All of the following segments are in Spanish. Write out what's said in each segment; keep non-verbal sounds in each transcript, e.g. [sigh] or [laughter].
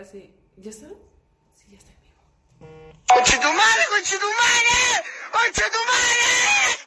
cara así, ¿ya estás? Sí, ya estoy vivo. ¡Conchetumare, conchetumare! ¡Conchetumare!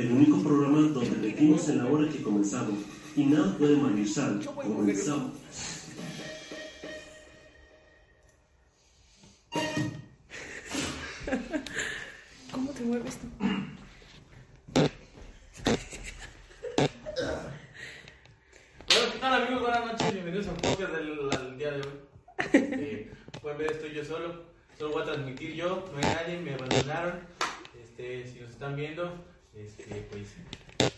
El único programa donde decimos en la hora que comenzamos y nada puede malizar. Comenzamos. ¿Cómo te mueves tú? Bueno, ¿qué tal amigos? Buenas noches, bienvenidos al podcast del al día de hoy. Eh, pueden ver, estoy yo solo, solo voy a transmitir yo, no hay nadie, me abandonaron. Este, si nos están viendo, este, pues.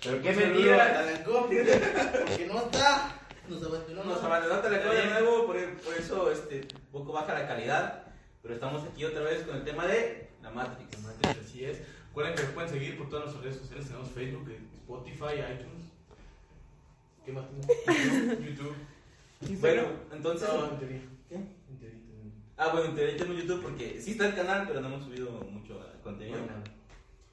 Pero qué Un saludo mentira, a- Talancón, porque no está. Nos abandonó. Nos abandonó Telecom de nuevo, por, por eso este, un poco baja la calidad. Pero estamos aquí otra vez con el tema de la Matrix. Matrix, así es. Recuerden que nos pueden redes sociales. Tenemos Facebook, Spotify, iTunes. ¿Qué más tenemos? YouTube. Bueno, entonces. No, en teoría. ¿Qué? En teoría, teoría. Ah, bueno, en teoría tenemos YouTube porque sí está el canal, pero no hemos subido mucho contenido.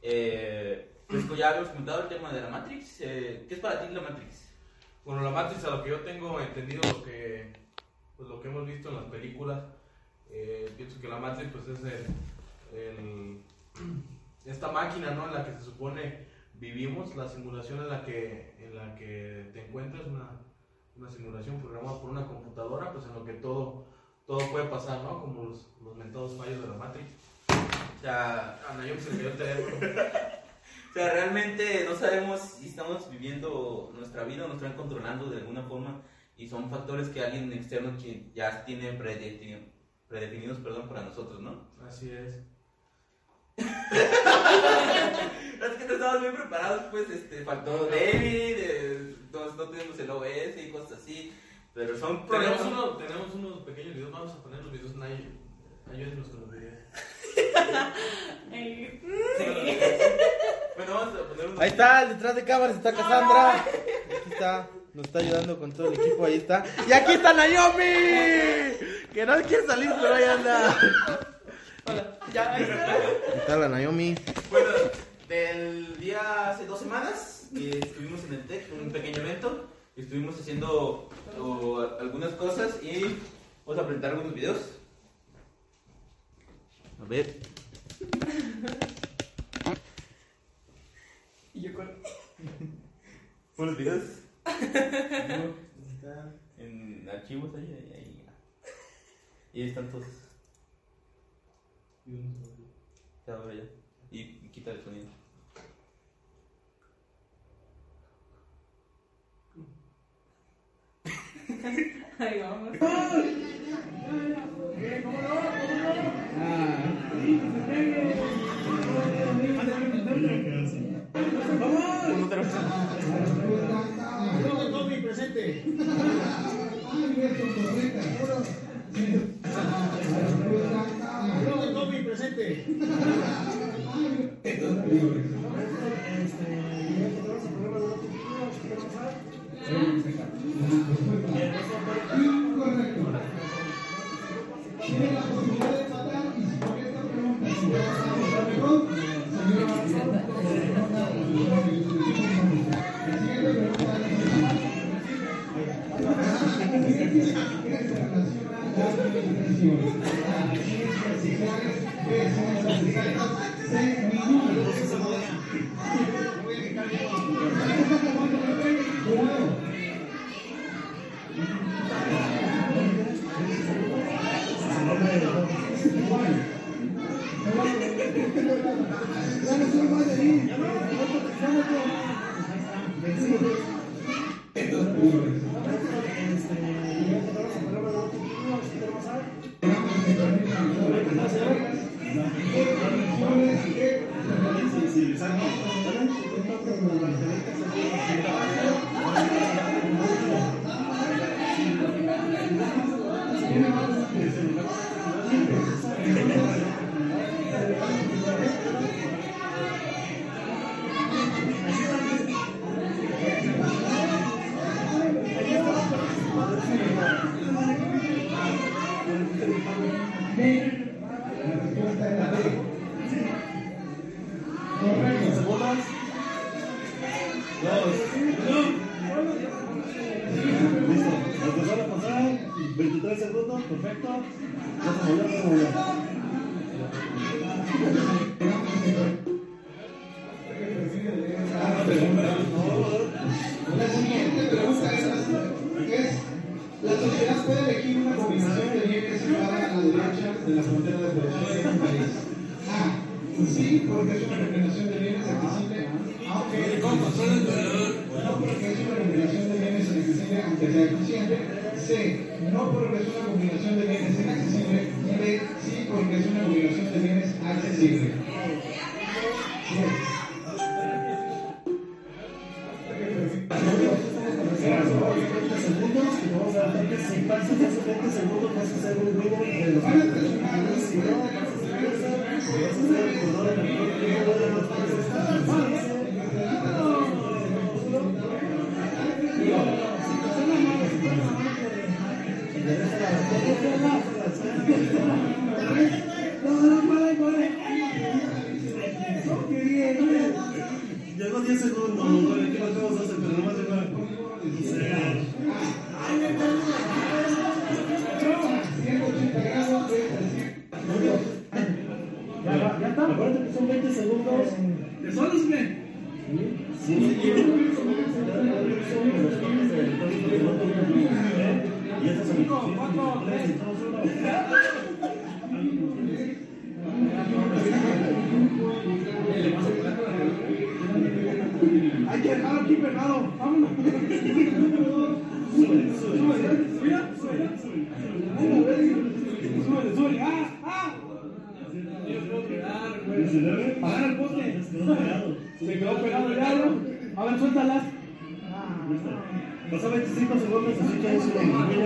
Eh, pues ya habíamos comentado el tema de la Matrix. Eh, ¿Qué es para ti la Matrix? Bueno, la Matrix, a lo que yo tengo entendido, lo que, pues, lo que hemos visto en las películas, eh, pienso que la Matrix pues, es el, el- esta máquina ¿no? en la que se supone vivimos, la simulación en la que, en la que te encuentras, una, una simulación programada por una computadora, pues en lo que todo, todo puede pasar, ¿no? como los, los mentados fallos de la Matrix. O sea, Ana, yo se me dio el teléfono. [laughs] O sea, realmente no sabemos si estamos viviendo nuestra vida o nos están controlando de alguna forma y son factores que alguien externo que ya tiene predefini- predefinidos perdón, para nosotros, ¿no? Así es. [laughs] Es que no estamos bien preparados, pues, este, faltó David, eh, no, no tenemos el OBS y cosas así, pero son Tenemos, problemas. uno- tenemos unos pequeños videos, vamos a poner los videos, Nay, ayúdenos con los videos. [laughs] Ay, Bueno, vamos a poner unos Ahí está, detrás de cámaras está Cassandra. Aquí está, nos está ayudando con todo el equipo, ahí está. Y aquí está Naomi, que no quiere salir, pero ahí anda. Hola, ya, ahí está. Ahí está la Naomi. Bueno, del día hace dos semanas que estuvimos en el TEC, un pequeño evento, y estuvimos haciendo o, algunas cosas y vamos a presentar algunos videos. A ver. Y yo con. Unos videos. [laughs] en archivos ahí, ahí, ahí. Y ahí están todos. Ya, ahora ya. Y, y quita el sonido. [laughs] Ahí vamos. Listo. Mm-hmm. [laughs] puede elegir una combinación de bienes situada a la derecha de la frontera de producción de un país. A. Sí, porque es una combinación de bienes accesible, aunque no porque es una combinación de bienes accesible, aunque sea eficiente. C. No porque es una combinación de bienes inaccesible. Y D. Sí, porque es una combinación de bienes accesible. El. Se quedó pegado. Ya, ¿no? A ver, suéltalas. Pasó 25 segundos, así que es una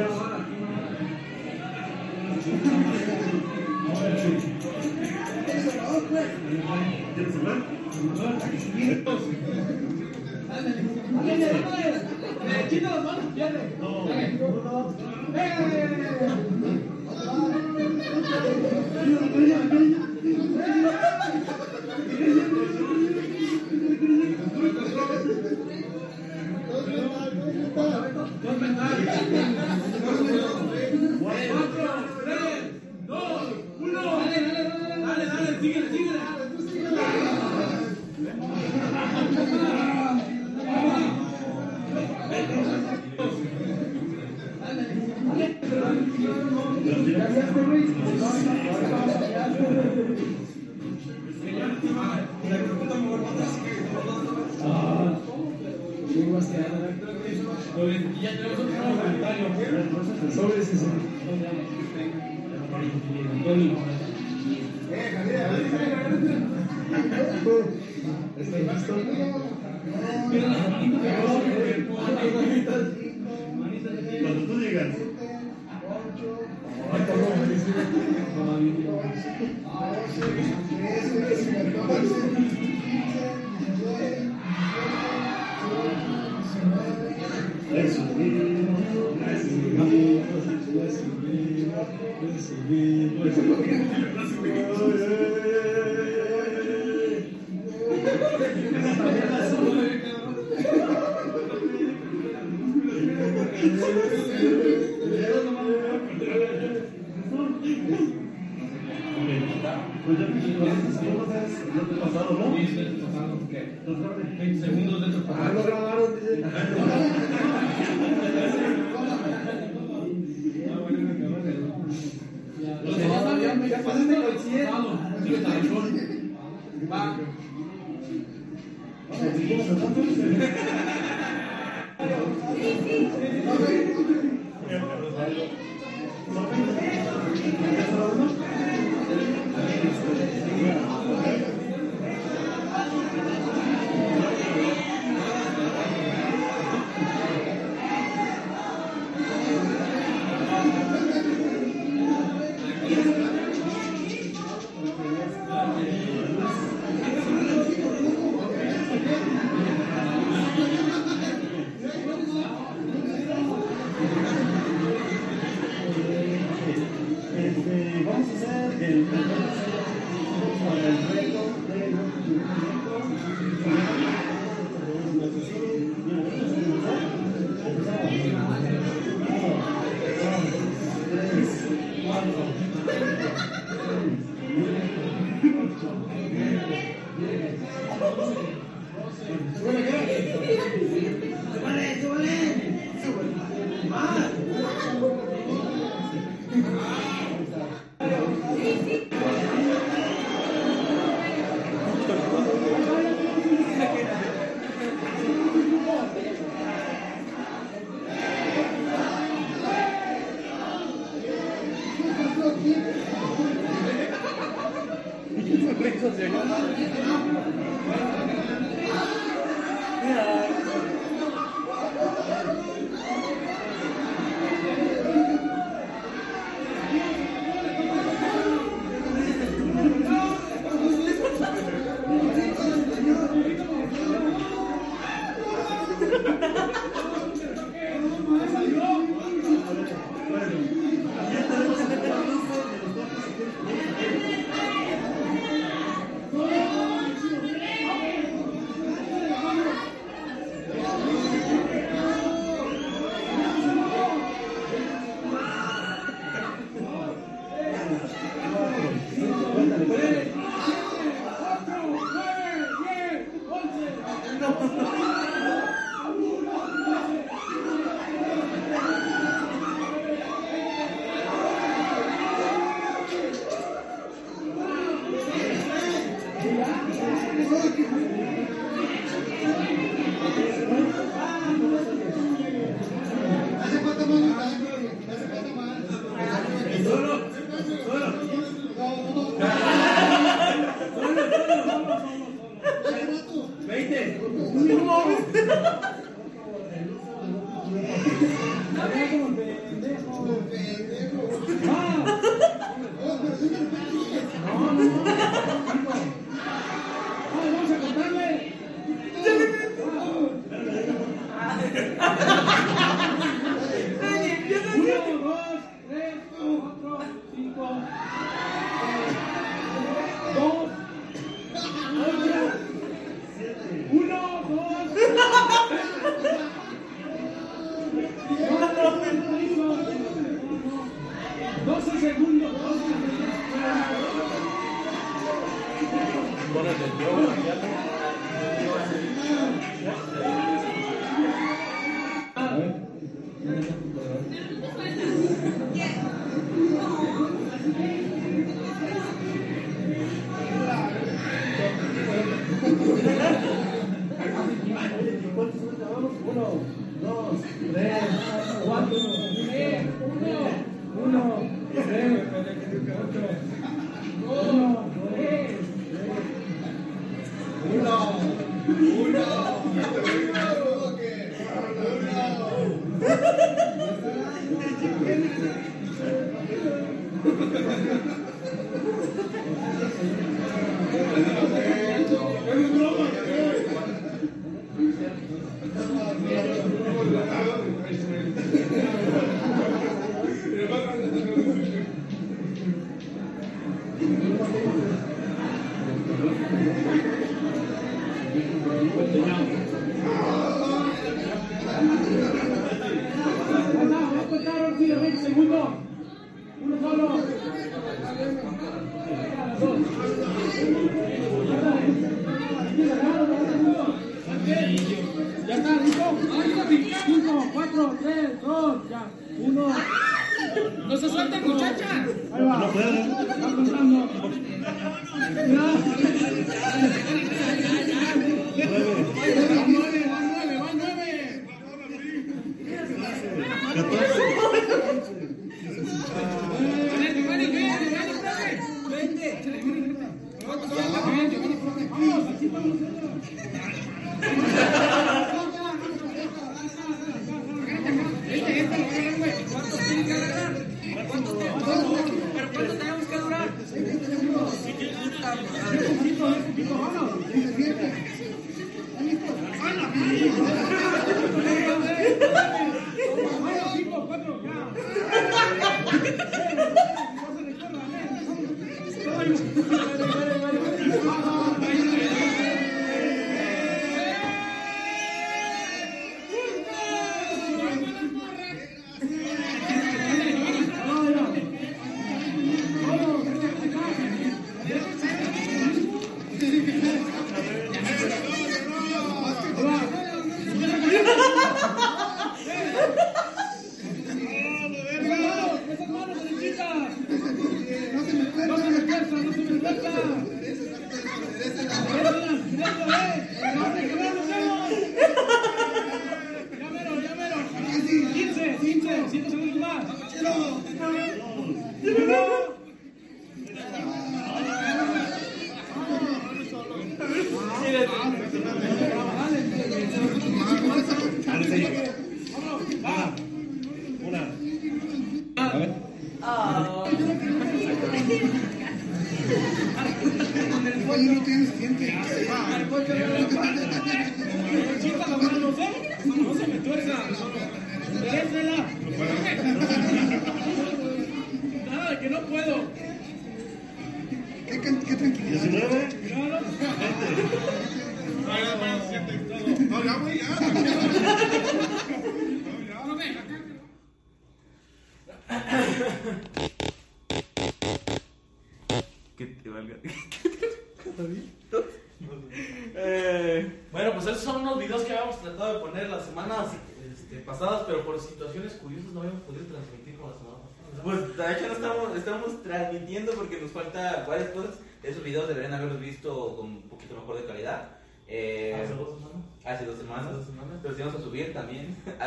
Yeah. 何歳ですか? Come. Vamos Vamos a contar rápido, 20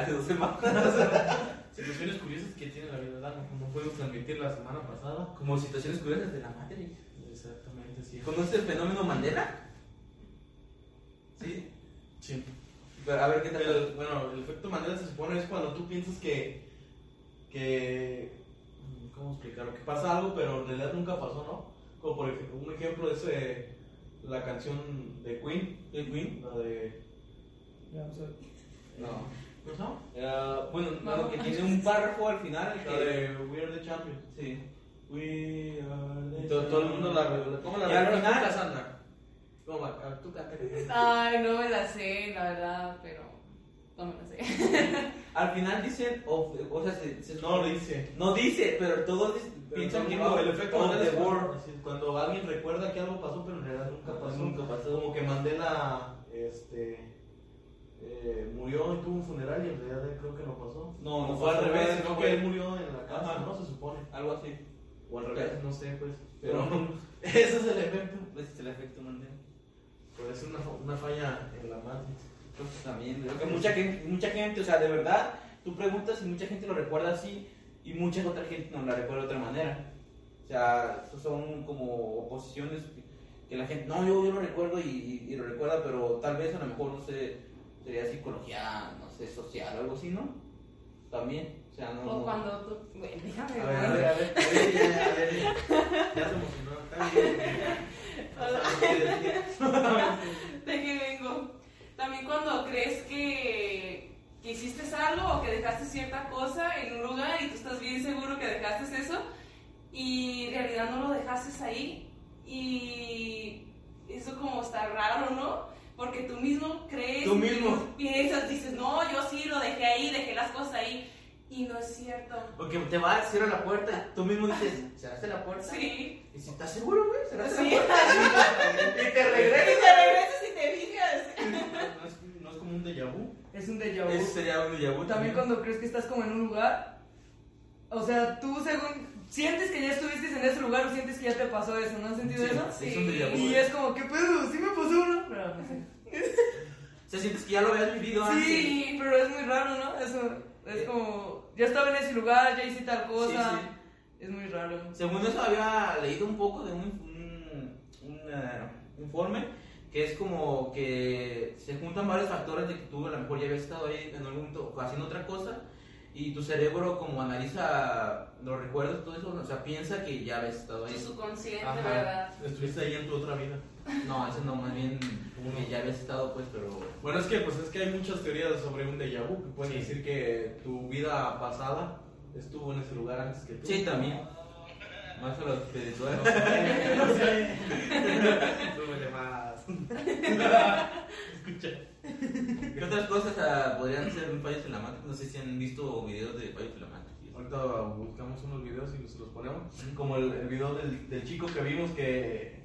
hace dos semanas. [laughs] Situaciones curiosas que tiene la vida, ¿verdad? No pudimos transmitir la semana pasada. Como situaciones curiosas de la madre. Exactamente, sí. ¿Conoces el fenómeno Mandela? Sí. Sí. Pero a ver qué tal. El- bueno, el efecto Mandela se supone es cuando tú piensas que. que ¿Cómo explicarlo? Que pasa algo, pero en realidad nunca pasó, ¿no? Como por ejemplo, un ejemplo es eh, la canción de Queen. ¿De Queen? La de. No. Eh, bueno, no, que tiene un párrafo al final. Que, de We Are the Champions. sí. We are the Todo- todo el mundo la- ¿cómo la Y al final, tú, Cassandra. ¿Cómo va? Ah, Tú. Ay, no me la sé, la verdad, pero no me la sé. [laughs] Al final dicen, of the- o sea, se, se- No lo dice. No dice, pero todos piensan todo que no, el efecto of the así, cuando alguien recuerda que algo pasó, pero en realidad nunca pasó. Nunca pasó. Como que Mandela este, eh, murió y tuvo un funeral y en realidad él creo que no pasó. No, no fue al revés, sino fue- que él murió en la casa, Ajá. ¿no? Se supone. Algo así. O al revés, no sé, pues. Pero [laughs] [laughs] ese es el efecto. Ese es el efecto Mandela. Pero es una, una falla en la Matrix. Pues también, creo que mucha gente, mucha gente, o sea, de verdad, tú preguntas y mucha gente lo recuerda así y mucha otra gente no la recuerda de otra manera. O sea, son como oposiciones que, que la gente, no, yo, yo lo recuerdo y, y- y lo recuerda, pero tal vez a lo mejor, no sé, sería psicología, no sé, social o algo así, ¿no? También, o sea, no... O cuando tú. Bueno, déjame A ver, a ver. a ver. A ver, ya, a ver. Ya se emocionó. Bien. [laughs] ¿De qué vengo? También cuando crees que, que hiciste algo o que dejaste cierta cosa en un lugar y tú estás bien seguro que dejaste eso y en realidad no lo dejaste ahí y eso como está raro, ¿no? Porque tú mismo crees, Tú mismo. piensas, dices, no, yo sí lo dejé ahí, dejé las cosas ahí y no es cierto. Porque te vas, cierra la puerta, tú mismo dices, ¿cerraste la puerta? Sí. Y si estás seguro, güey, cerraste Sí. la puerta. [laughs] y te Y regresas. te regresas y te fijas. [laughs] No es, no es como un déjà vu. Es un déjà vu. Ese sería un déjà vu También cuando crees que estás como en un lugar, o sea, tú según sientes que ya estuviste en ese lugar o sientes que ya te pasó eso, ¿no has sentido Sí, eso? es un déjà vu. Y es como, ¿qué pedo? ¿Sí me pasó uno? Pero no sé. [laughs] O sea, sientes que ya lo habías vivido antes. Sí, pero es muy raro, ¿no? Eso es como, ya estaba en ese lugar, ya hice tal cosa. Sí, Es muy raro. Según eso había leído un poco de un, un, un, eh, informe que es como que se juntan varios factores de que tú a lo mejor ya habías estado ahí en algún momento haciendo otra cosa y tu cerebro como analiza los recuerdos, todo eso, o sea, piensa que ya habías estado Tu ahí. subconsciente, Ajá. ¿verdad? Estuviste ahí en tu otra vida. No, eso no, más bien como que ya habías estado pues, pero... Bueno, es que pues es que hay muchas teorías sobre un déjà vu que pueden Sí. decir que tu vida pasada estuvo en ese lugar antes que tú. Sí, también. Más a lo espiritual. [laughs] [laughs] Súbele más. [laughs] Escucha. ¿Qué otras cosas ah, podrían ser un fallos Matrix? No sé si han visto videos de fallos Matrix. Ahorita buscamos unos videos y los, los ponemos. Como el, el video del, del chico que vimos que,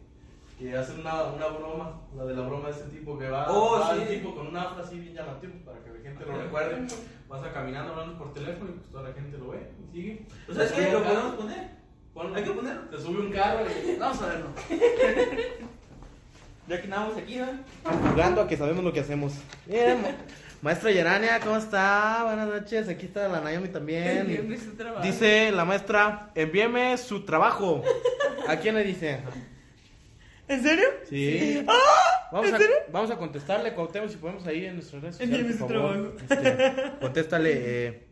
que hace una, una broma. La de la broma de ese tipo que va, Oh, va sí. tipo con una afro así bien llamativo para que la gente lo recuerde. Vas a caminando hablando por teléfono y pues toda la gente lo ve y sigue. ¿Tú sabes Te qué? sube ¿Lo un podemos poner? ponlo. Hay que ponerlo. Te sube un carro y [laughs] vamos a verlo. [laughs] Ya que andamos aquí, ¿no? Jugando a que sabemos lo que hacemos. Bien, ma- maestra Yerania, ¿cómo está? Buenas noches. Aquí está la Naomi también. Envíame su trabajo. Dice la maestra, envíeme su trabajo. ¿A quién le dice? ¿En serio? Sí. ¡Ah! Vamos ¿En a, serio? vamos a contestarle, Cuauhtémoc, si podemos ahí en nuestras redes sociales, Envíeme su favor. Este, contéstale. eh,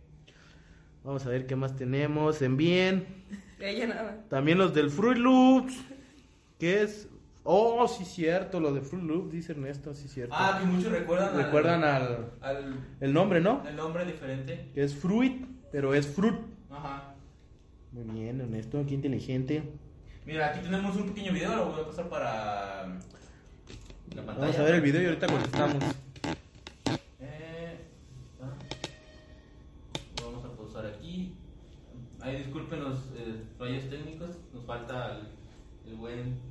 vamos a ver qué más tenemos. Envíen. Ella nada. También los del Fruit Loops. ¿Qué es? Oh, sí, cierto. Lo de Fruit Loops, dice Ernesto, sí, cierto. Ah, que muchos recuerdan al- Recuerdan al, al el nombre, ¿no? el nombre diferente. Que es Fruit, pero es Fruit. Ajá. Muy bien, Ernesto, qué inteligente. Mira, aquí tenemos un pequeño video, lo voy a pasar para la pantalla. Vamos a ver el video y ahorita contestamos. Eh, ah. Lo vamos a pausar aquí. Ay, disculpen los eh, fallos técnicos, nos falta el, el buen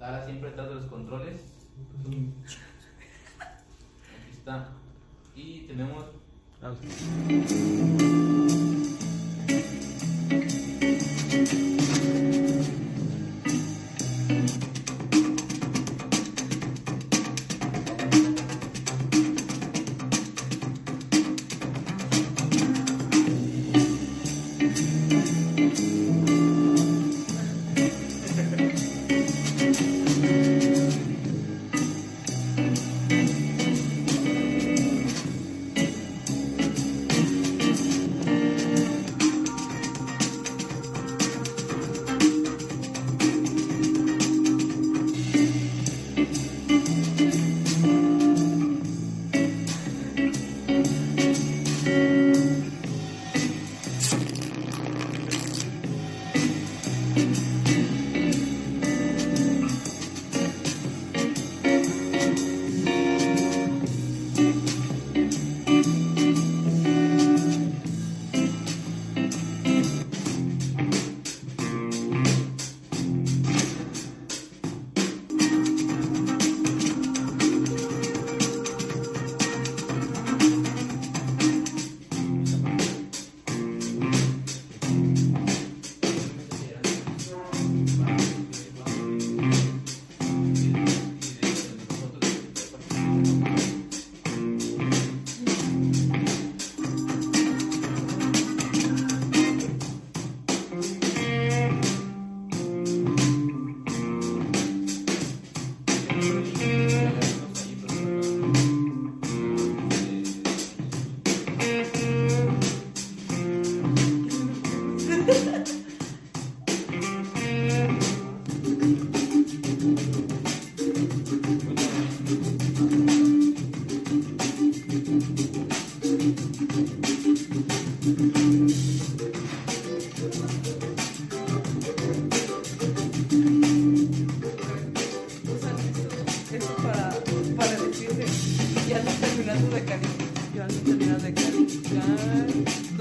Tara siempre detrás de los controles. está. Y tenemos. Terminando de calificar, no terminando de calificar.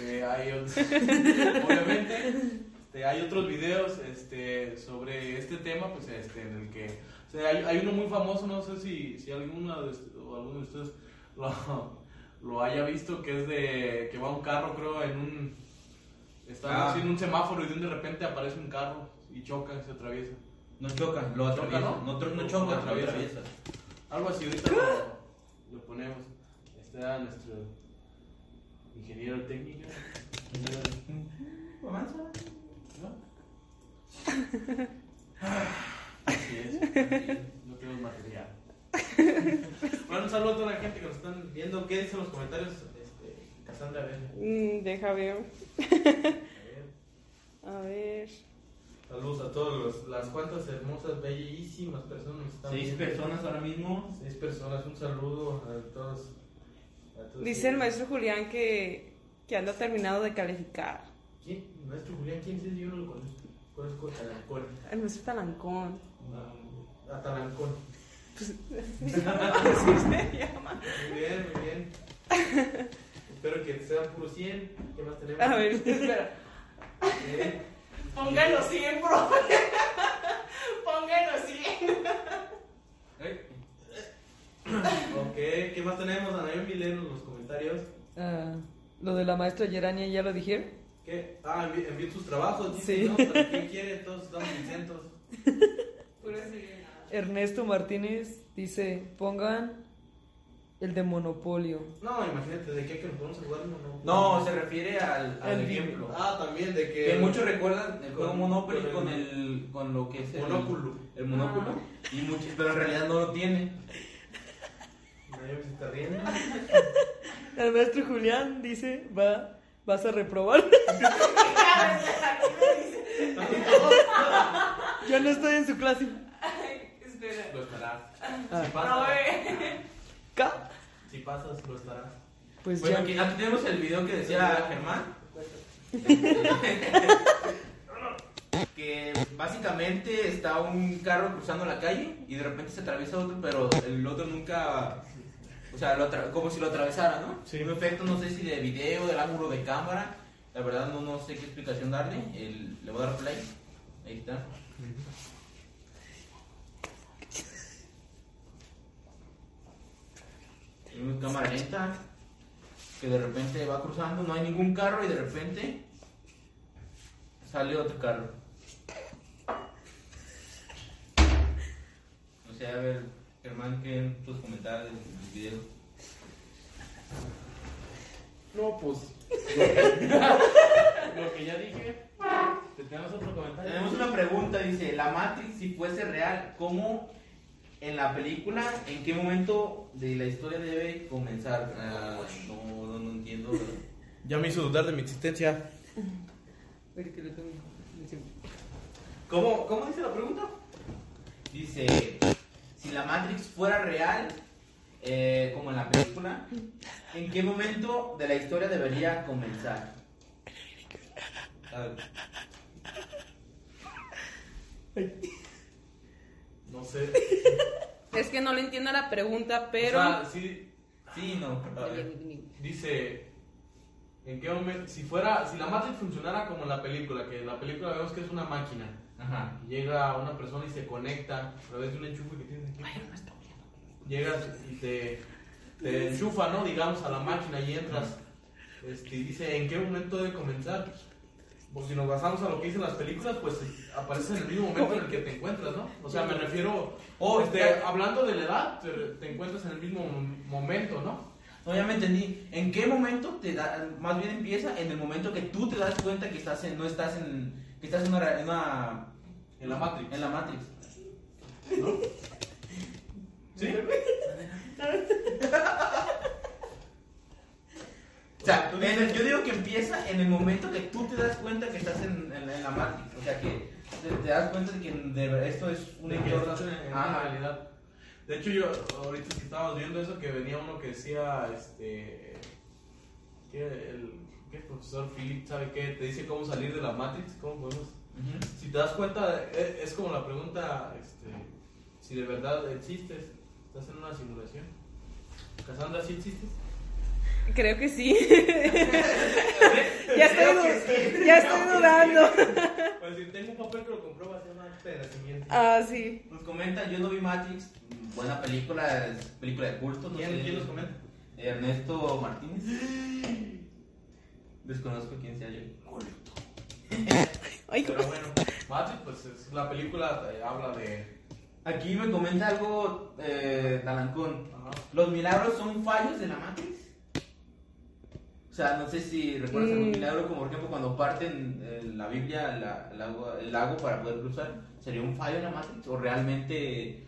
Eh, hay, [laughs] obviamente, este, hay otros videos este, sobre este tema, pues este, en el que, o sea, hay, hay uno muy famoso, no sé si, si alguno de, o alguno de ustedes [laughs] lo, lo haya visto, que es de que va un carro, creo, en un Están Ah. haciendo un semáforo y de repente aparece un carro y choca y se atraviesa. No choca, lo Choca, atraviesa. ¿no? No, no Lo choca, lo atraviesa. atraviesa. Algo así, ahorita lo, lo ponemos. Este era nuestro ingeniero técnico. Avanza. ¿No? Así es. No tenemos material. Bueno, un saludo a toda la gente que nos están viendo. ¿Qué dicen los comentarios? Este, Cassandra, a ver. Mm, deja ver. A ver. A ver. Saludos a todas las cuantas hermosas, bellísimas personas Seis viendo. personas ahora mismo. Seis personas, un saludo a todos. Dice el maestro Julián que, que anda terminado de calificar. ¿Quién? Maestro Julián, ¿quién es? Yo no lo conozco. Conozco Talancón. El maestro Talancón. A Talancón. [laughs] Así se llama. Muy bien, muy bien. Espero que sean puro 100. ¿Qué más tenemos? A ver, espera. Eh, Pónganlo 100, profe. [laughs] Pónganlo 100. Ok, ¿qué más tenemos? Anayomi, léenos los comentarios. Ah, lo de la maestra Gerania ya lo dijeron. ¿Qué? Ah, envi- envíen sus trabajos, Sí. ¿no? ¿Para ¿Quién quiere? Todos estamos contentos. [laughs] Ernesto Martínez dice, pongan el de Monopolio. No, imagínate, ¿de qué que nos podemos jugar? No, No, se refiere al, al El ejemplo. Ah, también de que. Que muchos recuerdan el juego Monopoly con con el- con lo que es el Monóculo. El monóculo. Y muchos, pero en realidad no lo tiene. Anayomi se está riendo. [laughs] El maestro Julián dice, va, vas a reprobar. [laughs] Yo no estoy en su clase. estará. Ah. Si No, pasa, eh. Ca- si pasas, lo estará. Pues Bueno, ya. aquí, aquí tenemos el video que decía Germán. [laughs] que básicamente está un carro cruzando la calle y de repente se atraviesa otro, pero el otro nunca. O sea, lo como si lo atravesara, ¿no? Sí. Un efecto, no sé si de video, del ángulo de cámara. La verdad, no, no sé qué explicación darle. El- le voy a dar play. Ahí está. Una cámara lenta que de repente va cruzando, no hay ningún carro y de repente sale otro carro. No sé, a ver, Germán, ¿qué puedes comentar del video? No, pues. lo que [laughs] ya dije. ¿Tenemos otro comentario? Tenemos una pregunta, dice, la Matrix si fuese real, ¿cómo en la película, en qué momento de la historia debe comenzar? Ah, no, no, no entiendo. Ya me hizo dudar de mi existencia. ¿Cómo, ¿Cómo dice la pregunta? Dice, si la Matrix fuera real, eh, como en la película, ¿en qué momento de la historia debería comenzar? A ver, No sé. Es que no le entiendo la pregunta, pero. O sea, sí, sí, no. ver. dice. ¿En qué momento? Si fuera. Si la Matrix funcionara como en la película, que en la película vemos que es una máquina. Ajá. Llega una persona y se conecta a través de un enchufe que tienes aquí. Llegas y te, te enchufa, ¿no? Digamos, a la máquina y entras. Este, y dice, ¿en qué momento debe comenzar? Pues si nos basamos a lo que dicen las películas, pues aparece en el mismo momento en el que te encuentras, ¿no? O sea, me refiero, Oh, este, hablando de la edad, te, te encuentras en el mismo mom- momento, ¿no? No, ya me entendí. ¿En qué momento te da, más bien empieza? En el momento que tú te das cuenta que estás en, no estás en, que estás en una, re- en una- En la Matrix. en la Matrix. ¿Sí? [laughs] O sea, en el- yo digo que empieza en el momento que tú te das cuenta que estás en, en- en la Matrix. O sea, que te, te das cuenta de que de esto es un entorno. en, una realidad. De hecho, yo ahorita que estábamos viendo eso, que venía uno que decía, este, que el ¿qué? profesor Philip, ¿sabe qué? Te dice cómo salir de la Matrix, cómo podemos... Si te das cuenta, e- es como la pregunta, este, si de verdad existes, estás en una simulación. Cassandra, ¿sí existes? Creo que sí. [laughs] ya estoy, ya estoy dudando. [laughs] Pues si tengo un papel que lo comprueba, se llama acta de nacimiento. Ah, sí. Nos comenta, yo no vi Matrix. Buena película, es película de culto. No ¿Quién, sé. ¿Quién nos comenta? Ernesto Martínez. [laughs] Desconozco quién sea yo. Ay, Pero bueno, Matrix, pues es, la película eh, habla de... Aquí me comenta algo eh, Talancón. Ajá. ¿Los milagros son fallos de la Matrix? O sea, no sé si recuerdas algún Mm. milagro, como por ejemplo cuando parten eh, la Biblia, la- el, agua- el lago para poder cruzar. ¿Sería un fallo en la Matrix? ¿O realmente.?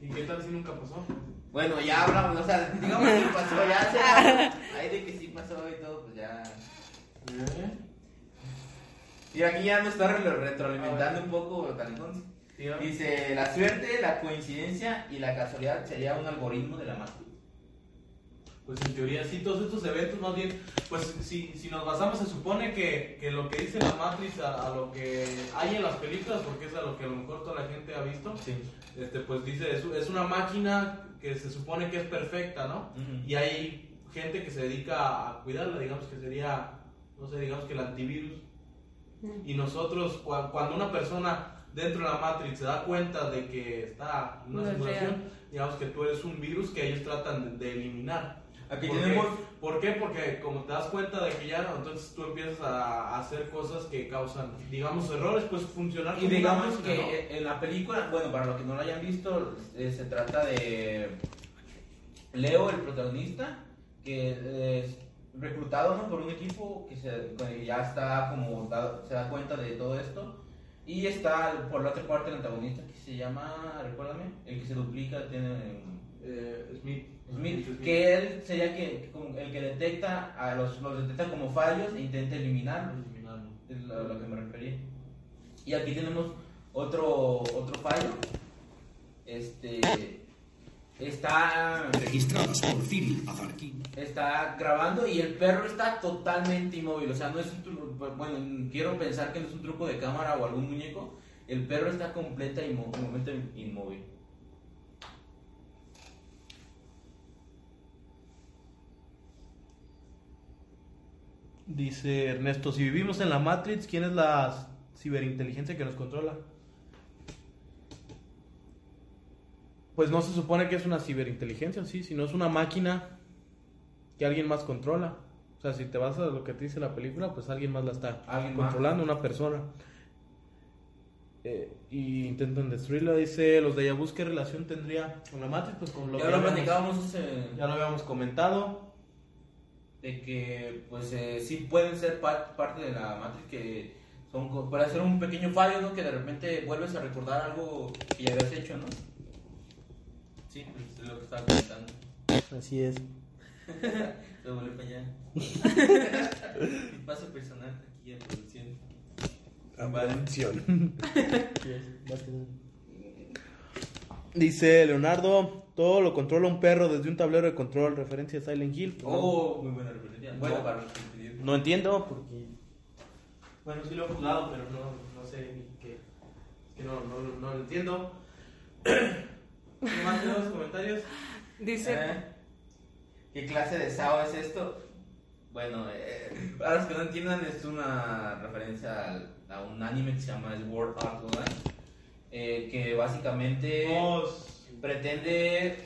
¿Y qué tal si nunca pasó? Bueno, ya hablamos, o sea, digamos que pasó, ya se. [laughs] Ahí de que sí pasó y todo, pues ya. Y aquí ya nos está re- retroalimentando un poco. Dígame. Dice, la suerte, la coincidencia y la casualidad sería un algoritmo de la Matrix. Pues en teoría sí, todos estos eventos más bien, pues si, si nos basamos, se supone que, que lo que dice la Matrix a, a lo que hay en las películas, porque es a lo que a lo mejor toda la gente ha visto, este, pues dice, es, es una máquina que se supone que es perfecta, ¿no? Y hay gente que se dedica a cuidarla, digamos que sería, no sé, digamos que el antivirus. Y nosotros, cua- cuando una persona dentro de la Matrix se da cuenta de que está en una No simulación, real. digamos que tú eres un virus que ellos tratan de, de eliminar. Aquí ¿Por tenemos. qué? ¿Por qué? Porque como te das cuenta de que ya, no, entonces tú empiezas a, hacer cosas que causan, digamos, errores, pues funcionar Y digamos que ¿no? en la película, bueno, para los que no lo hayan visto, eh, se trata de Leo, el protagonista, que es reclutado ¿no? por un equipo que, se, que ya está como dado- se da cuenta de todo esto. Y está por la otra parte el antagonista que se llama, recuérdame, el que se duplica, tiene Eh, Smith. Smith, que él sería que, el que detecta a los, los detecta como fallos e intenta eliminarlos. Eliminarlo. Es a lo que me refería. Y aquí tenemos otro, otro fallo. este está Registradas por Cyril Azarquín. está grabando y el perro está totalmente inmóvil. O sea, no es un truco. Bueno, quiero pensar que no es un truco de cámara o algún muñeco. El perro está completa inmó- completamente inmóvil. Dice Ernesto, si vivimos en la Matrix, ¿quién es la ciberinteligencia que nos controla? Pues no se supone que es una ciberinteligencia, sí, sino es una máquina que alguien más controla. O sea, si te vas a lo que te dice la película, pues alguien más la está más. controlando, una persona. Eh, y intentan destruirla, dice, los de Yabus, ¿qué relación tendría con la Matrix? Pues con lo Ya que lo habíamos- platicábamos ese- ya lo habíamos comentado. de que pues eh, sí pueden ser pa- parte de la Matrix que son para hacer un pequeño fallo, ¿no? Que de repente vuelves a recordar algo que ya habías hecho, ¿no? Sí, pues, es lo que estaba comentando. Así es. [laughs] Se vuelve para allá. [laughs] Mi paso personal aquí en producción. Atención. Dice Leonardo, todo lo controla un perro desde un tablero de control, referencia a Silent Hill. No. Oh, muy buena referencia. Bueno, No. para los que. No entiendo porque Bueno, sí lo he jugado, pero no, no sé ni qué. Es que no, no, no lo entiendo. ¿Qué más tenemos comentarios? Dice, ¿Eh? ¿Qué clase de SAO es esto? Bueno, eh, para los que no entiendan, es una referencia al- a un anime que se llama Sword Art Online, eh, que básicamente pretende,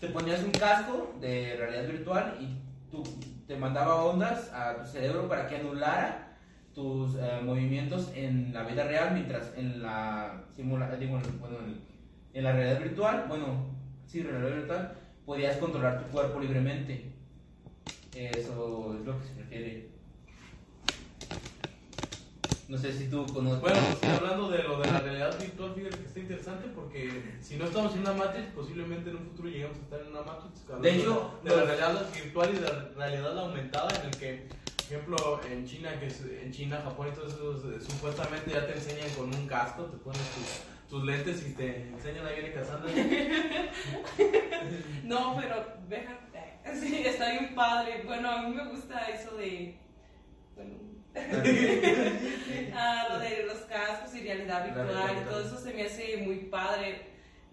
te ponías un casco de realidad virtual y tú te mandaba ondas a tu cerebro para que anulara tus eh, movimientos en la vida real, mientras en la simula digo, bueno, en, en la realidad virtual, bueno, sí, realidad virtual, podías controlar tu cuerpo libremente. Eso es lo que se refiere. No sé si tú conoces. Bueno, sí, hablando de lo de la realidad virtual, fíjate que está interesante porque si no estamos en una Matrix, posiblemente en un futuro lleguemos a estar en una Matrix. De hecho, de la realidad virtual y de la realidad aumentada, en el que, por ejemplo, en China, que es- en China, Japón y todo eso, eh, supuestamente ya te enseñan con un casco, te pones tus, tus lentes y te enseñan ahí viene Cassandra. [laughs] No, pero déjate. Sí, está bien padre. Bueno, a mí me gusta eso de. Bueno. [laughs] ah, lo de los cascos y realidad virtual y todo eso se me hace muy padre.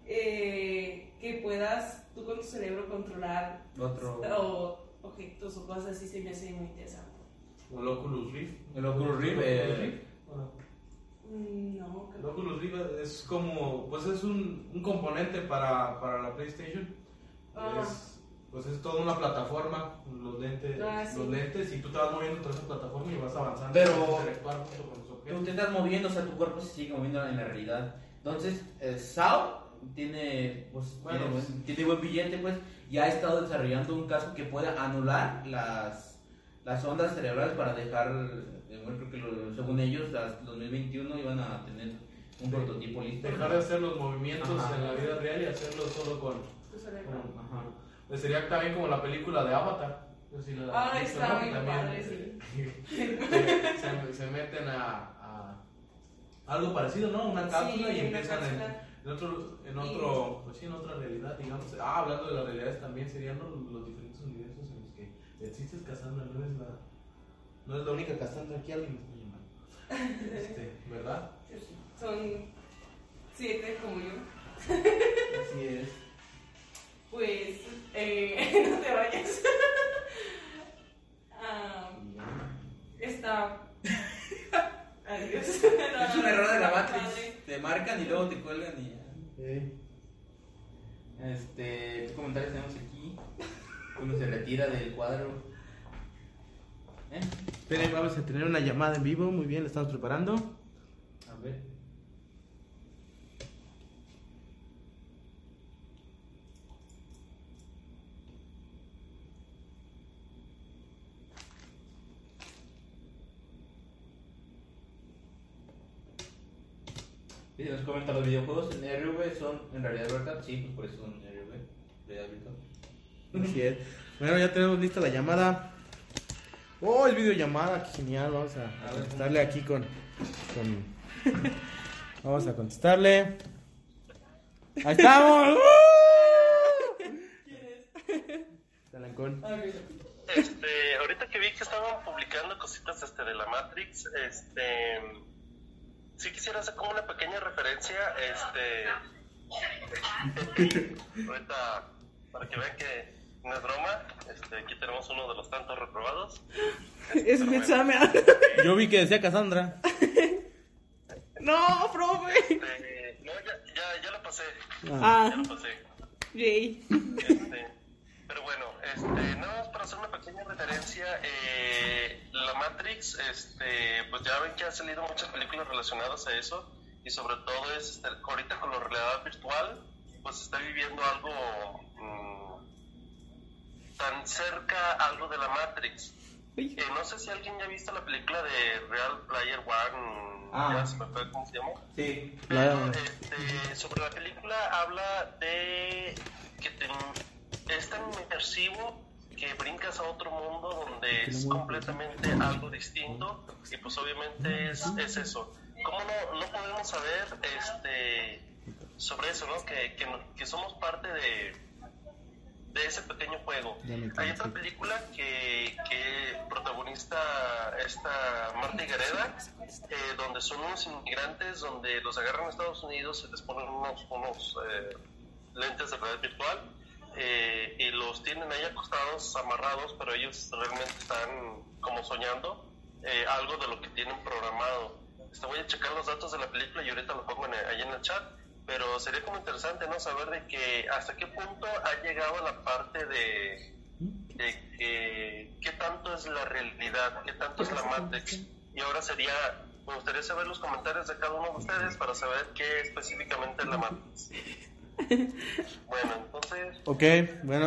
Eh, que puedas tú con tu cerebro controlar Otro. o objetos o cosas así se me hace muy interesante. O el Oculus Rift. El Oculus Rift, eh, Mm, No, El Oculus Rift es como, pues es un, un componente para, para la PlayStation. Ah. Es, pues es toda una plataforma, los lentes, Ah, sí. los lentes y tú te vas moviendo por esa plataforma y vas avanzando. Pero- puedes interactuar junto con los Tú objetos. te estás moviendo, o sea, tu cuerpo se sigue moviendo en la realidad. Entonces, eh, SAO tiene, pues, Bueno, tiene, pues- buen- tiene buen billete, pues, y ha estado desarrollando un caso que pueda anular las, las ondas cerebrales para dejar, bueno, creo que lo- según ellos, las 2021 iban a tener un prototipo listo. Dejar de hacer los movimientos Ajá. en la vida real y hacerlo solo con... cerebro. con- ajá. Pues sería también como la película de Avatar. Si la Ah, está También, padre, sí. [laughs] se, se meten a, a algo parecido, ¿no? Una cápsula Sí, y empiezan en, otro, en otro, pues sí, en otra realidad, digamos. Ah, hablando de las realidades también serían los, los diferentes universos en los que existes Cassandra, no es la, no es la única Cassandra, aquí alguien me está llamando. [laughs] Este, ¿verdad? Son siete como yo. Así es. Pues, eh, [laughs] no te vayas. Ah, está. [laughs] Adiós. Es un error de la. Matrix. Te marcan y luego te cuelgan y ya. Este, ¿qué comentarios tenemos aquí? Uno se retira del cuadro. Esperen, vamos a tener una llamada en vivo. Muy bien, la estamos preparando. A ver. Y nos comenta los videojuegos en RV son en realidad verdad, sí, pues por eso son RV, realidad virtual. Así es. Bueno, ya tenemos lista la llamada. Oh, el videollamada, qué genial. Vamos a, a contestarle aquí con, con- Vamos a contestarle. Ahí estamos. [laughs] Talancón. Este, ahorita que vi que estaban publicando cositas este, de la Matrix, este, sí quisiera hacer como una pequeña referencia, este, [laughs] ahorita para que vean que no es broma, este, aquí tenemos uno de los tantos reprobados. [laughs] Es un examen. Yo vi que decía Cassandra. [laughs] No, profe. Este, no, ya, ya, ya lo pasé, Ah. ya lo pasé. Yay. Este, pero bueno, este, nada más para hacer una pequeña referencia, eh, la Matrix, este, pues ya ven que han salido muchas películas relacionadas a eso y sobre todo es este, ahorita con la realidad virtual, pues se está viviendo algo tan cerca algo de la Matrix. Eh, no sé si alguien ya ha visto la película de Real Player One, Ah. ya se me fue cómo se llama. Sí. Pero este, sobre la película habla de que te- es tan inmersivo que brincas a otro mundo donde es completamente algo distinto y pues obviamente es, es eso. ¿Cómo no, no podemos saber este, sobre eso, ¿no? Que, que, que somos parte de, de ese pequeño juego. Hay otra película que, que protagonista esta Marta Gareda, eh, donde son unos inmigrantes, donde los agarran a Estados Unidos y les ponen unos, unos eh, lentes de realidad virtual eh, y los tienen ahí acostados, amarrados, pero ellos realmente están como soñando eh, algo de lo que tienen programado. Este, voy a checar los datos de la película y ahorita lo pongo en, ahí en el chat, pero sería como interesante no saber de que hasta qué punto ha llegado la parte de, de que qué tanto es la realidad, qué tanto es la Matrix. Y ahora sería, me gustaría saber los comentarios de cada uno de ustedes para saber qué específicamente es la Matrix. [laughs] Bueno, entonces, Ok, bueno,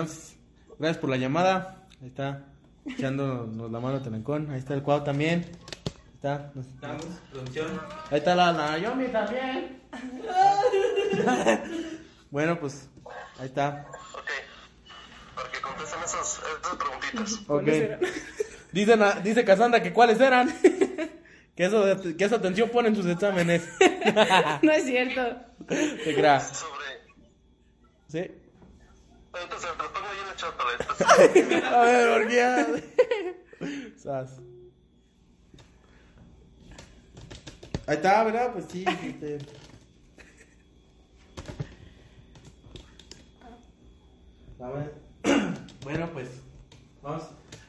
gracias por la llamada. Ahí está, echándonos la mano Talancón. Ahí está el cuadro también. Ahí está. nos- Estamos, producción. Ahí está la Naomi también. [laughs] bueno, pues ahí está. ok, para que contesten esas, esas preguntitas. Ok. [laughs] Dice, Na- dice Cassandra que cuáles eran. [laughs] que, eso, que esa atención pone en sus exámenes. No es cierto. Te creas. Sobre, ¿Sí? entonces, te lo pongo ahí en el chat. A ver, ¿por qué? Sas. Ahí está, ¿verdad? Pues sí. este. A ver. [clears throat] Bueno, pues. Vamos.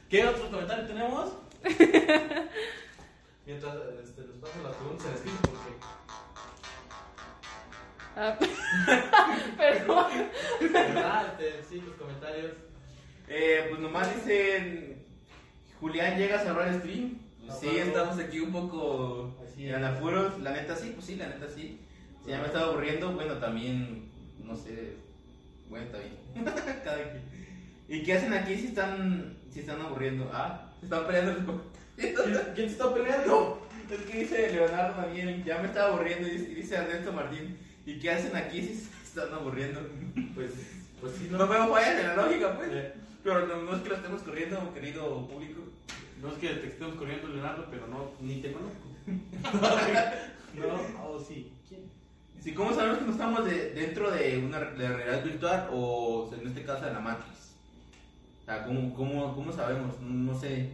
¿Qué otro comentario tenemos? [laughs] Mientras este, les paso las preguntas en escrito porque. Ah, [laughs] Perdón. ¿Verdad? Este, sí, los comentarios. Eh, pues nomás dicen. Julián llega a cerrar el stream. Pues sí, estamos aquí un poco Así en es. apuros. La neta sí, pues sí, la neta sí. Si ya me estaba aburriendo, bueno, también, no sé. Bueno, está bien. [laughs] Cada quien. ¿Y qué hacen aquí si están, si están aburriendo? Ah, se están peleando los ¿Quién, quién se está peleando? Es que dice Leonardo también, ya me estaba aburriendo, y dice, Ernesto Martín. ¿Y qué hacen aquí si se están aburriendo? Pues, pues sí, No no. veo fallas en la lógica, pues. Eh. Pero no, no es que lo estemos corriendo, querido público. No es que te estemos corriendo, Leonardo, pero no, ni te conozco. [laughs] [laughs] no, o sí. ¿Quién? Sí, ¿Cómo sabemos que no estamos de- dentro de una de realidad virtual o en este caso de la Matrix? O sea, ¿cómo, cómo, cómo sabemos? No, no sé.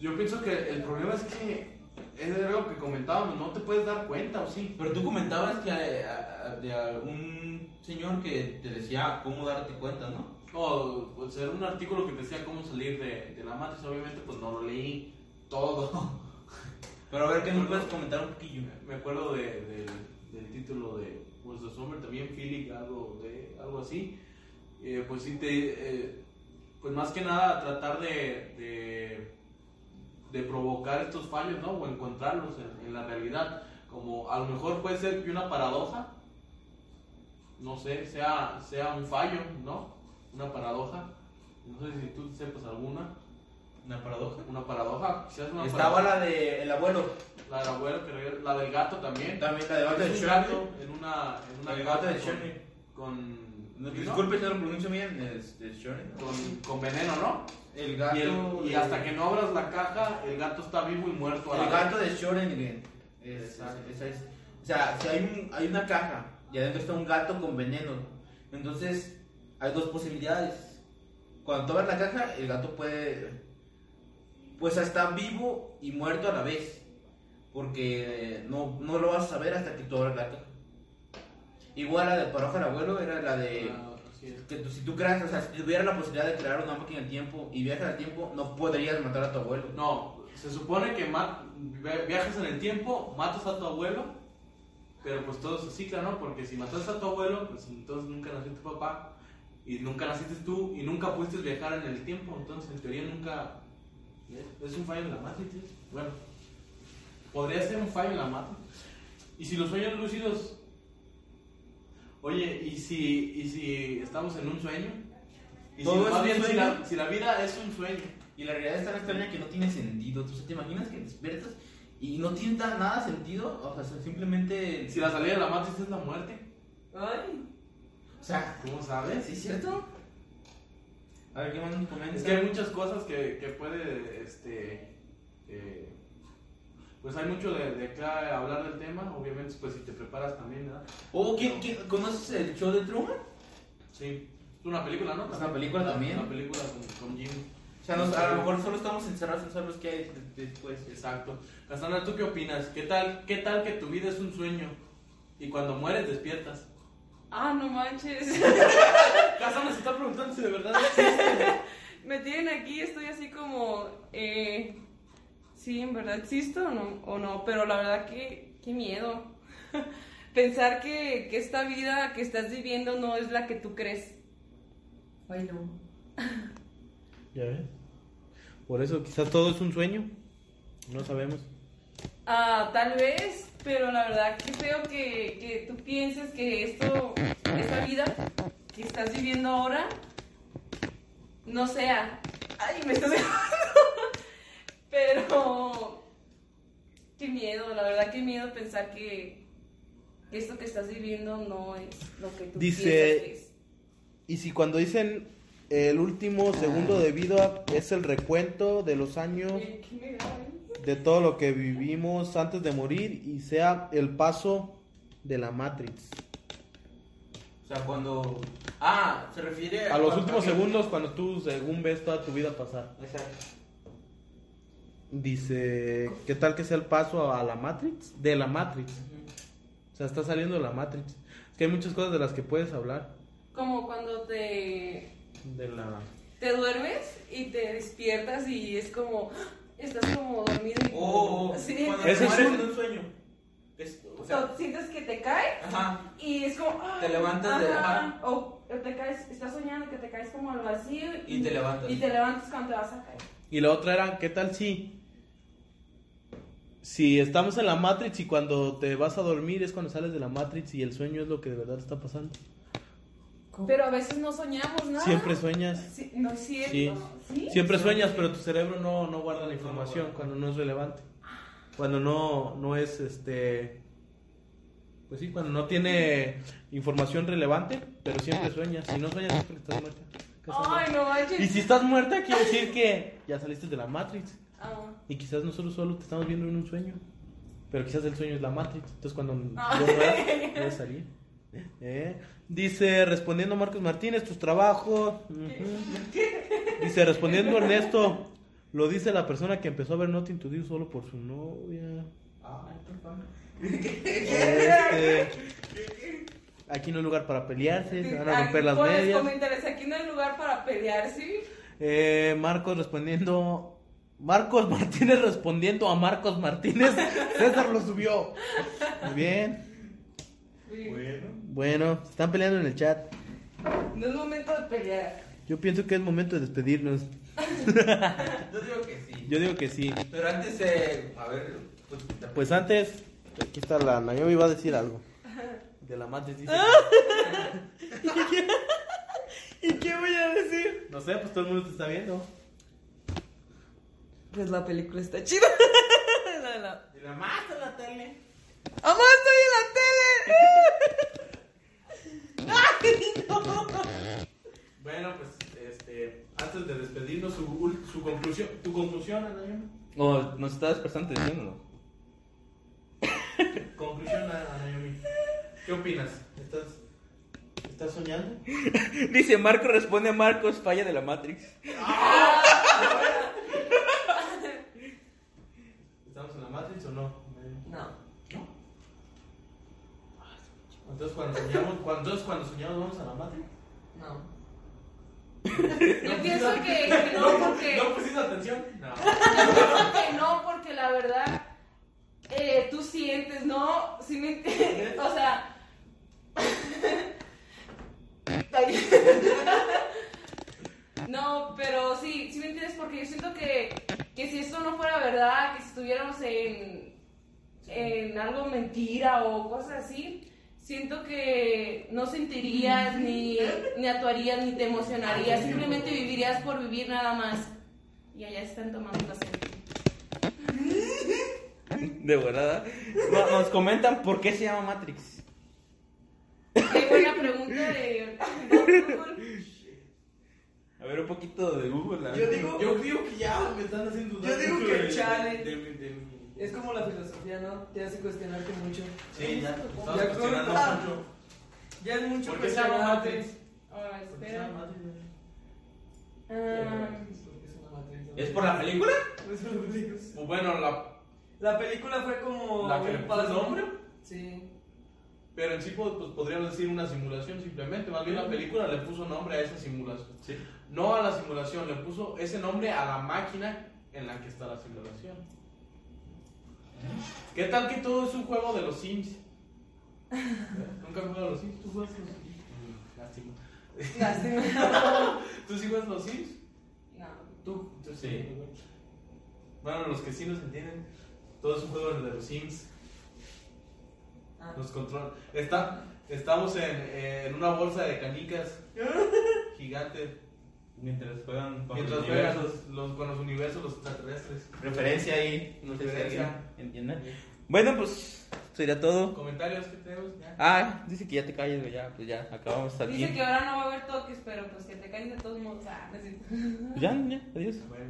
Yo pienso que el problema es que es algo que comentábamos, no te puedes dar cuenta, ¿o sí? Pero tú comentabas que a- a- de a- un señor que te decía cómo darte cuenta, ¿no? O pues, era un artículo que decía cómo salir de, de la matriz, obviamente pues no lo leí todo. Pero a ver, ¿qué nos puedes comentar un poquillo? Me acuerdo de, del, título de pues de Sommer también, Philip, algo, de, algo así. Eh, pues sí, te, eh, pues más que nada tratar de, de, provocar estos fallos, ¿no? O encontrarlos en, en la realidad. Como a lo mejor puede ser que una paradoja, no sé, sea, sea un fallo, ¿no? Una paradoja. No sé si tú sepas alguna. ¿Una paradoja? Una paradoja, una Estaba paradoja. la del abuelo. La del abuelo, regresa- la del gato también. También la del gato de gato en una, en una gato de con- Schrödinger. Con. Disculpe si no lo pronuncio bien. Es, con, con veneno, ¿no? El gato. Y, el- y de- hasta que no abras la caja, el gato está vivo y muerto. a El vez. gato de Schrödinger. Es- es- sea, si hay, un, hay una caja y adentro está un gato con veneno, entonces hay dos posibilidades. Cuando tú abres la caja, el gato puede, pues está vivo y muerto a la vez, porque no, no lo vas a saber hasta que tú abres la caja. Igual la de Parajo al Abuelo era la de Ah, que tú- si tú creas, o sea, si tuvieras la posibilidad de crear una máquina del tiempo y viajas al tiempo, no podrías matar a tu abuelo. No, se supone que viajas en el tiempo, matas a tu abuelo, pero pues todo se cicla, ¿no? Porque si matas a tu abuelo, pues entonces nunca nació tu papá, y nunca naciste tú, y nunca pudiste viajar en el tiempo, entonces en teoría nunca... Es un fallo en la Matrix. Bueno, podría ser un fallo en la Matrix. Y si los sueños lúcidos... Oye, ¿y si, y si estamos en un sueño? Y si, Todo es la, si la vida es un sueño. Y la realidad es tan extraña que no tiene sentido. ¿Tú te imaginas que despiertas y no tiene nada sentido? O sea, simplemente... Si la salida de la Matrix es la muerte. Ay. O sea, ¿Cómo sabes? ¿sí es cierto? A ver, ¿qué más nos comenta? Es que hay muchas cosas que, que puede, este, eh, pues hay mucho de, de qué hablar del tema, obviamente, pues si te preparas también, ¿verdad? Oh, ¿quién- quién- ¿Conoces el show de Truman? Sí, es una película, ¿no? Es una película también. Una película con, con Jim. O sea, nos- a lo mejor solo estamos encerrados en saber qué hay de- después. Exacto. Cassandra, ¿tú qué opinas? ¿Qué tal, ¿Qué tal que tu vida es un sueño y cuando mueres despiertas? Ah, no manches. [laughs] Cassandra se está preguntando si de verdad existe. [laughs] Me tienen aquí, estoy así como, eh, sí, en verdad existo o no, o no, pero la verdad que, qué miedo. [laughs] Pensar que, que esta vida que estás viviendo no es la que tú crees. Ay, no. Ya ves. Por eso quizás todo es un sueño. No sabemos. Ah, tal vez, pero la verdad que feo que, que tú pienses que esto, esta vida que estás viviendo ahora, no sea. Ay, me estás dejando. [laughs] Pero, qué miedo, la verdad, qué miedo pensar que, esto que estás viviendo no es lo que tú Dice- piensas que es. Y si cuando dicen el último segundo de vida es el recuento de los años ¿qué me da? De todo lo que vivimos antes de morir y sea el paso de la Matrix. O sea, cuando... Ah, se refiere A los cuando- últimos segundos cuando tú según ves toda tu vida pasar. Exacto. Dice, ¿qué tal que sea el paso a la Matrix? De la Matrix. O sea, está saliendo de la Matrix. Es que hay muchas cosas de las que puedes hablar. Como cuando te De la... te duermes y te despiertas y es como estás como dormido y Oh, oh, sí, cuando Ese es un- en un sueño. Es- o sea, sientes que te caes ajá. y es como Te levantas de- ajá, ajá. o te caes estás soñando que te caes como al vacío Y te levantas. y te levantas cuando te vas a caer Y la otra era, ¿qué tal si... Si estamos en la Matrix y cuando te vas a dormir es cuando sales de la Matrix y el sueño es lo que de verdad está pasando. Pero a veces no soñamos nada Siempre sueñas. Sí, no es cierto Sí. ¿Sí? Siempre sueñas, pero tu cerebro no, no guarda la información cuando no es relevante. Cuando no, no es este. Pues sí, cuando no tiene información relevante, pero siempre sueñas. Si no sueñas, es porque estás muerta. ay no manches Y si estás muerta, quiere decir que ya saliste de la Matrix. Ah. Y quizás nosotros solo te estamos viendo en un sueño. Pero quizás el sueño es la Matrix. Entonces cuando Ah. yo muera, voy a salir. ¿Eh? Dice, respondiendo Marcos Martínez, tus trabajos. Dice, respondiendo Ernesto, lo dice la persona que empezó a ver Nothing to Do solo por su novia. Este, aquí no hay lugar para pelearse, se van a romper las medias. aquí no hay lugar para pelear, ¿sí? Eh, Marcos respondiendo. Marcos Martínez respondiendo a Marcos Martínez. [laughs] César lo subió. Muy bien. Bueno. Bueno, se están peleando en el chat. No es momento de pelear. Yo pienso que es momento de despedirnos. [laughs] Yo digo que sí. Yo digo que sí. Pero antes, eh, a ver, pues, Pues antes, aquí está la Naomi va a decir algo. De la Matrix dice. [laughs] ¿Y qué voy a decir? No sé, pues todo el mundo te está viendo. Pues la película está chida. [laughs] No, no. Y la más en la tele. ¡Amor, estoy en la tele! ¡Ay, no! Bueno, pues, este, antes de despedirnos, su, ul- su conclusión, tu conclusión, Anayo. O nos estabas prestando atención, ¿no? Conclusión. Ana, Naomi. ¿Qué opinas? ¿Estás, ¿Estás soñando? [laughs] Dice Marco, responde a Marcos, falla de la Matrix. ¿Estamos en la Matrix o no? No. Entonces cuando soñamos, cuando, entonces, cuando soñamos vamos a la Matrix. No. Yo pienso que, que no, porque. ¿No pusiste atención? No. Yo pienso que no, porque la verdad, eh, tú sientes, ¿no? Sí me ent- o sea. No, pero sí, sí me entiendes, porque yo siento que, que si esto no fuera verdad, que si estuviéramos en, en algo mentira o cosas así, siento que no sentirías, ni, ni actuarías, ni te emocionarías, simplemente vivirías por vivir nada más. Y allá están tomando la De volada. No, nos comentan por qué se llama Matrix. Qué buena pregunta de... A ver, un poquito de Google. Yo digo, Yo digo que ya me están haciendo Yo digo que de- chale. de de mi- es como la filosofía, ¿no? Te hace cuestionarte mucho. Sí, ya. Estamos Ya cuestionando mucho. Ya es mucho ¿Por qué se llama. Matrix? Ah, ¿Por qué se espera. ¿Es por la película? Es por la película. Pues bueno, la, La película fue como. la que le puso nombre, Sí. pero en sí pues, pues, podríamos decir una simulación simplemente. Más bien la película le puso nombre a esa simulación. No a la simulación, le puso ese nombre a la máquina en la que está la simulación. ¿Qué tal que todo es un juego de los Sims? ¿Eh? ¿Nunca has jugado a los Sims? ¿Tú juegas a los Sims? Lástima. Lástima. [laughs] ¿Tú sí juegas a los Sims? No. ¿Tú? Tú sí. Bueno, los que sí nos entienden, todo es un juego de los Sims. Ah. Los control. Está, estamos en, en una bolsa de canicas [laughs] gigante. Mientras juegan con Mientras los juegan universos. los, los- con los universos, los extraterrestres. Referencia ahí. No sé si Referencia. alguien entiende. Bueno, pues sería todo. ¿Comentarios que tenemos? Ya. Ah, dice que ya te calles, güey. Ya, pues ya, acabamos aquí. Dice que ahora no va a haber toques, pero pues que te caen de todos modos. Ah, ya, ya, adiós. Bueno.